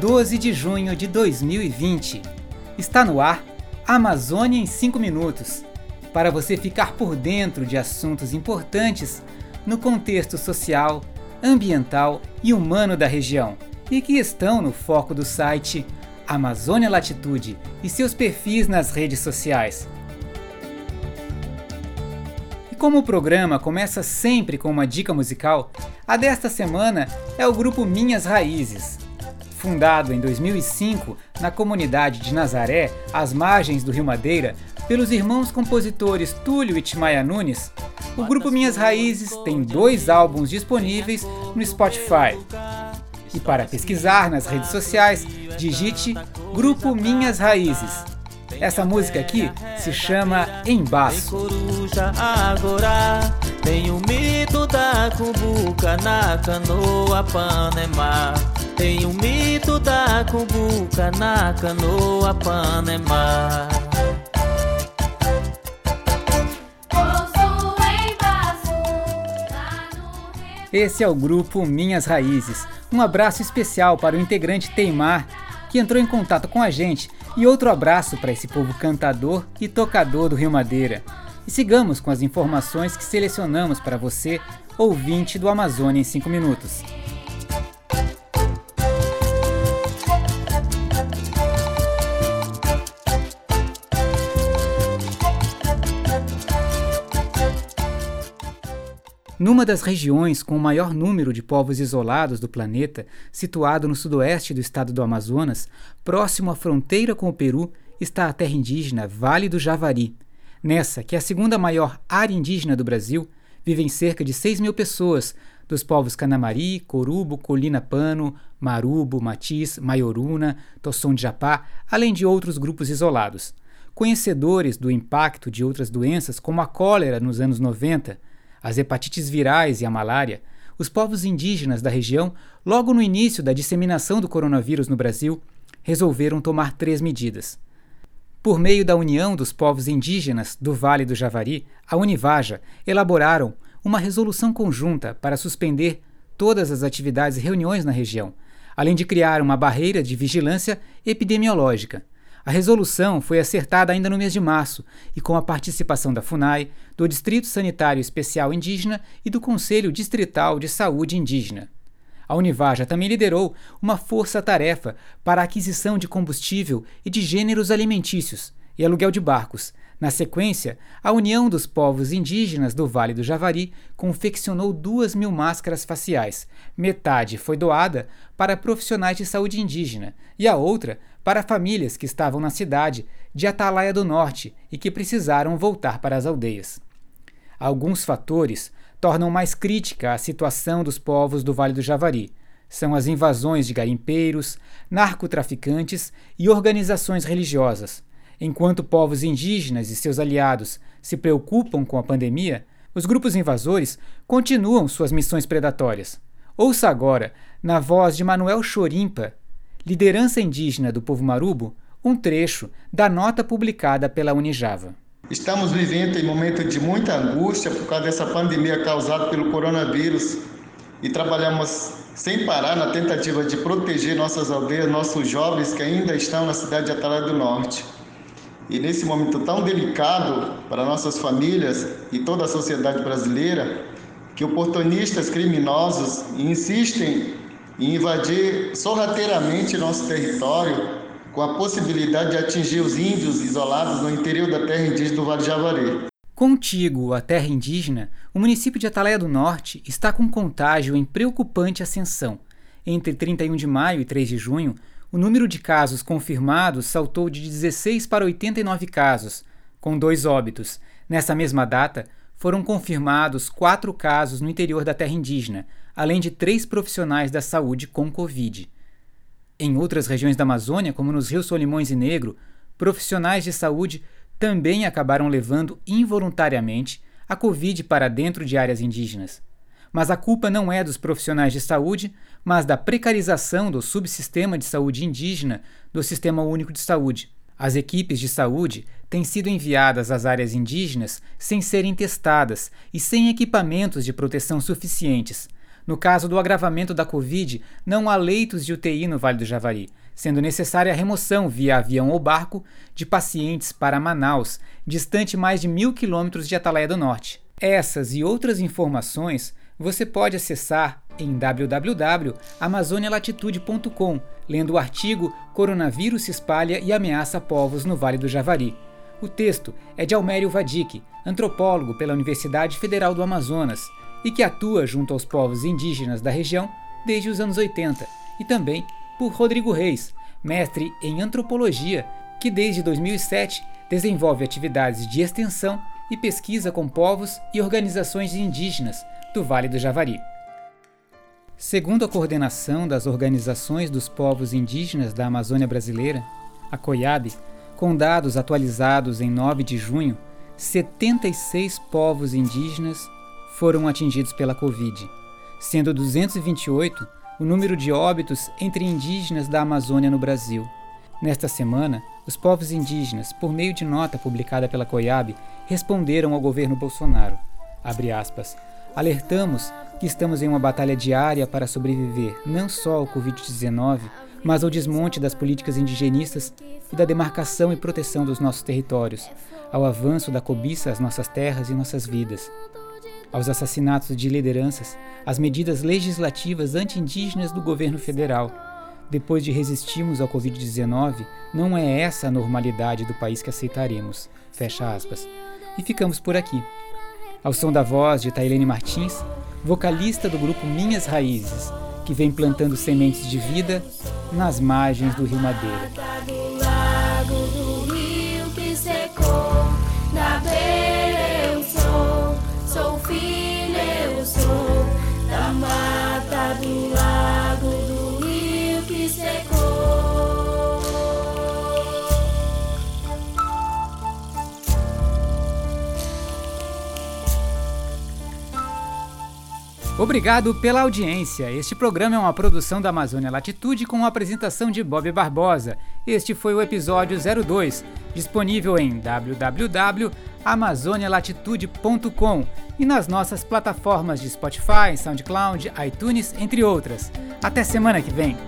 12 de junho de 2020. Está no ar Amazônia em 5 minutos para você ficar por dentro de assuntos importantes no contexto social, ambiental e humano da região e que estão no foco do site Amazônia Latitude e seus perfis nas redes sociais. E como o programa começa sempre com uma dica musical, a desta semana é o grupo Minhas Raízes. Fundado em 2005 na comunidade de Nazaré, às margens do Rio Madeira, pelos irmãos compositores Túlio e Timaya Nunes, o grupo Minhas Raízes tem dois álbuns disponíveis no Spotify. E para pesquisar nas redes sociais, digite Grupo Minhas Raízes. Essa música aqui se chama Embaço. Tem o mito da cumbuca na canoa Panema. Tem o mito da cumbuca na canoa Panema. Esse é o grupo Minhas Raízes. Um abraço especial para o integrante Teimar, que entrou em contato com a gente, e outro abraço para esse povo cantador e tocador do Rio Madeira. E sigamos com as informações que selecionamos para você, ouvinte do Amazônia em 5 minutos. Numa das regiões com o maior número de povos isolados do planeta, situado no sudoeste do estado do Amazonas, próximo à fronteira com o Peru, está a terra indígena Vale do Javari. Nessa, que é a segunda maior área indígena do Brasil, vivem cerca de 6 mil pessoas, dos povos Canamari, Corubo, Colina Pano, Marubo, Matiz, Maioruna, Tosson de Japá, além de outros grupos isolados. Conhecedores do impacto de outras doenças, como a cólera nos anos 90, as hepatites virais e a malária, os povos indígenas da região, logo no início da disseminação do coronavírus no Brasil, resolveram tomar três medidas. Por meio da União dos Povos Indígenas do Vale do Javari, a Univaja, elaboraram uma resolução conjunta para suspender todas as atividades e reuniões na região, além de criar uma barreira de vigilância epidemiológica, a resolução foi acertada ainda no mês de março e com a participação da FUNAI, do Distrito Sanitário Especial Indígena e do Conselho Distrital de Saúde Indígena. A Univaja também liderou uma força-tarefa para a aquisição de combustível e de gêneros alimentícios e aluguel de barcos. Na sequência, a União dos Povos Indígenas do Vale do Javari confeccionou duas mil máscaras faciais. Metade foi doada para profissionais de saúde indígena e a outra para famílias que estavam na cidade de Atalaia do Norte e que precisaram voltar para as aldeias. Alguns fatores tornam mais crítica a situação dos povos do Vale do Javari. São as invasões de garimpeiros, narcotraficantes e organizações religiosas. Enquanto povos indígenas e seus aliados se preocupam com a pandemia, os grupos invasores continuam suas missões predatórias. Ouça agora, na voz de Manuel Chorimpa, Liderança Indígena do Povo Marubo, um trecho da nota publicada pela Unijava. Estamos vivendo em momento de muita angústia por causa dessa pandemia causada pelo coronavírus e trabalhamos sem parar na tentativa de proteger nossas aldeias, nossos jovens que ainda estão na cidade de Atalaia do Norte. E nesse momento tão delicado para nossas famílias e toda a sociedade brasileira, que oportunistas criminosos insistem e invadir sorrateiramente nosso território com a possibilidade de atingir os índios isolados no interior da terra indígena do Vale Javari. Contigo, a terra indígena, o município de Atalaia do Norte está com contágio em preocupante ascensão. Entre 31 de maio e 3 de junho, o número de casos confirmados saltou de 16 para 89 casos, com dois óbitos. Nessa mesma data, foram confirmados quatro casos no interior da terra indígena, além de três profissionais da saúde com Covid. Em outras regiões da Amazônia, como nos rios Solimões e Negro, profissionais de saúde também acabaram levando involuntariamente a Covid para dentro de áreas indígenas. Mas a culpa não é dos profissionais de saúde, mas da precarização do subsistema de saúde indígena do Sistema Único de Saúde. As equipes de saúde têm sido enviadas às áreas indígenas sem serem testadas e sem equipamentos de proteção suficientes, No caso do agravamento da Covid, não há leitos de UTI no Vale do Javari, sendo necessária a remoção via avião ou barco de pacientes para Manaus, distante mais de mil quilômetros de Atalaia do Norte. Essas e outras informações você pode acessar em www.amazonialatitude.com, lendo o artigo Coronavírus se espalha e ameaça povos no Vale do Javari. O texto é de Almério Vadic, antropólogo pela Universidade Federal do Amazonas e que atua junto aos povos indígenas da região desde os anos 80, e também por Rodrigo Reis, mestre em antropologia, que desde 2007 desenvolve atividades de extensão e pesquisa com povos e organizações indígenas do Vale do Javari. Segundo a coordenação das organizações dos povos indígenas da Amazônia Brasileira, a COIAB, com dados atualizados em 9 de junho, 76 povos indígenas foram atingidos pela Covid, sendo 228 o número de óbitos entre indígenas da Amazônia no Brasil. Nesta semana, os povos indígenas, por meio de nota publicada pela COIAB, responderam ao governo Bolsonaro. Aspas, Alertamos que estamos em uma batalha diária para sobreviver não só ao Covid-19, mas ao desmonte das políticas indigenistas e da demarcação e proteção dos nossos territórios, ao avanço da cobiça às nossas terras e nossas vidas, aos assassinatos de lideranças, às medidas legislativas anti-indígenas do governo federal. Depois de resistirmos ao Covid-19, não é essa a normalidade do país que aceitaremos. Fecha aspas. E ficamos por aqui. Ao som da voz de Tailene Martins, vocalista do grupo Minhas Raízes, que vem plantando sementes de vida nas margens do Rio Madeira. Obrigado pela audiência. Este programa é uma produção da Amazônia Latitude com a apresentação de Bob Barbosa. Este foi o episódio 02, disponível em www.amazonialatitude.com e nas nossas plataformas de Spotify, SoundCloud, iTunes, entre outras. Até semana que vem!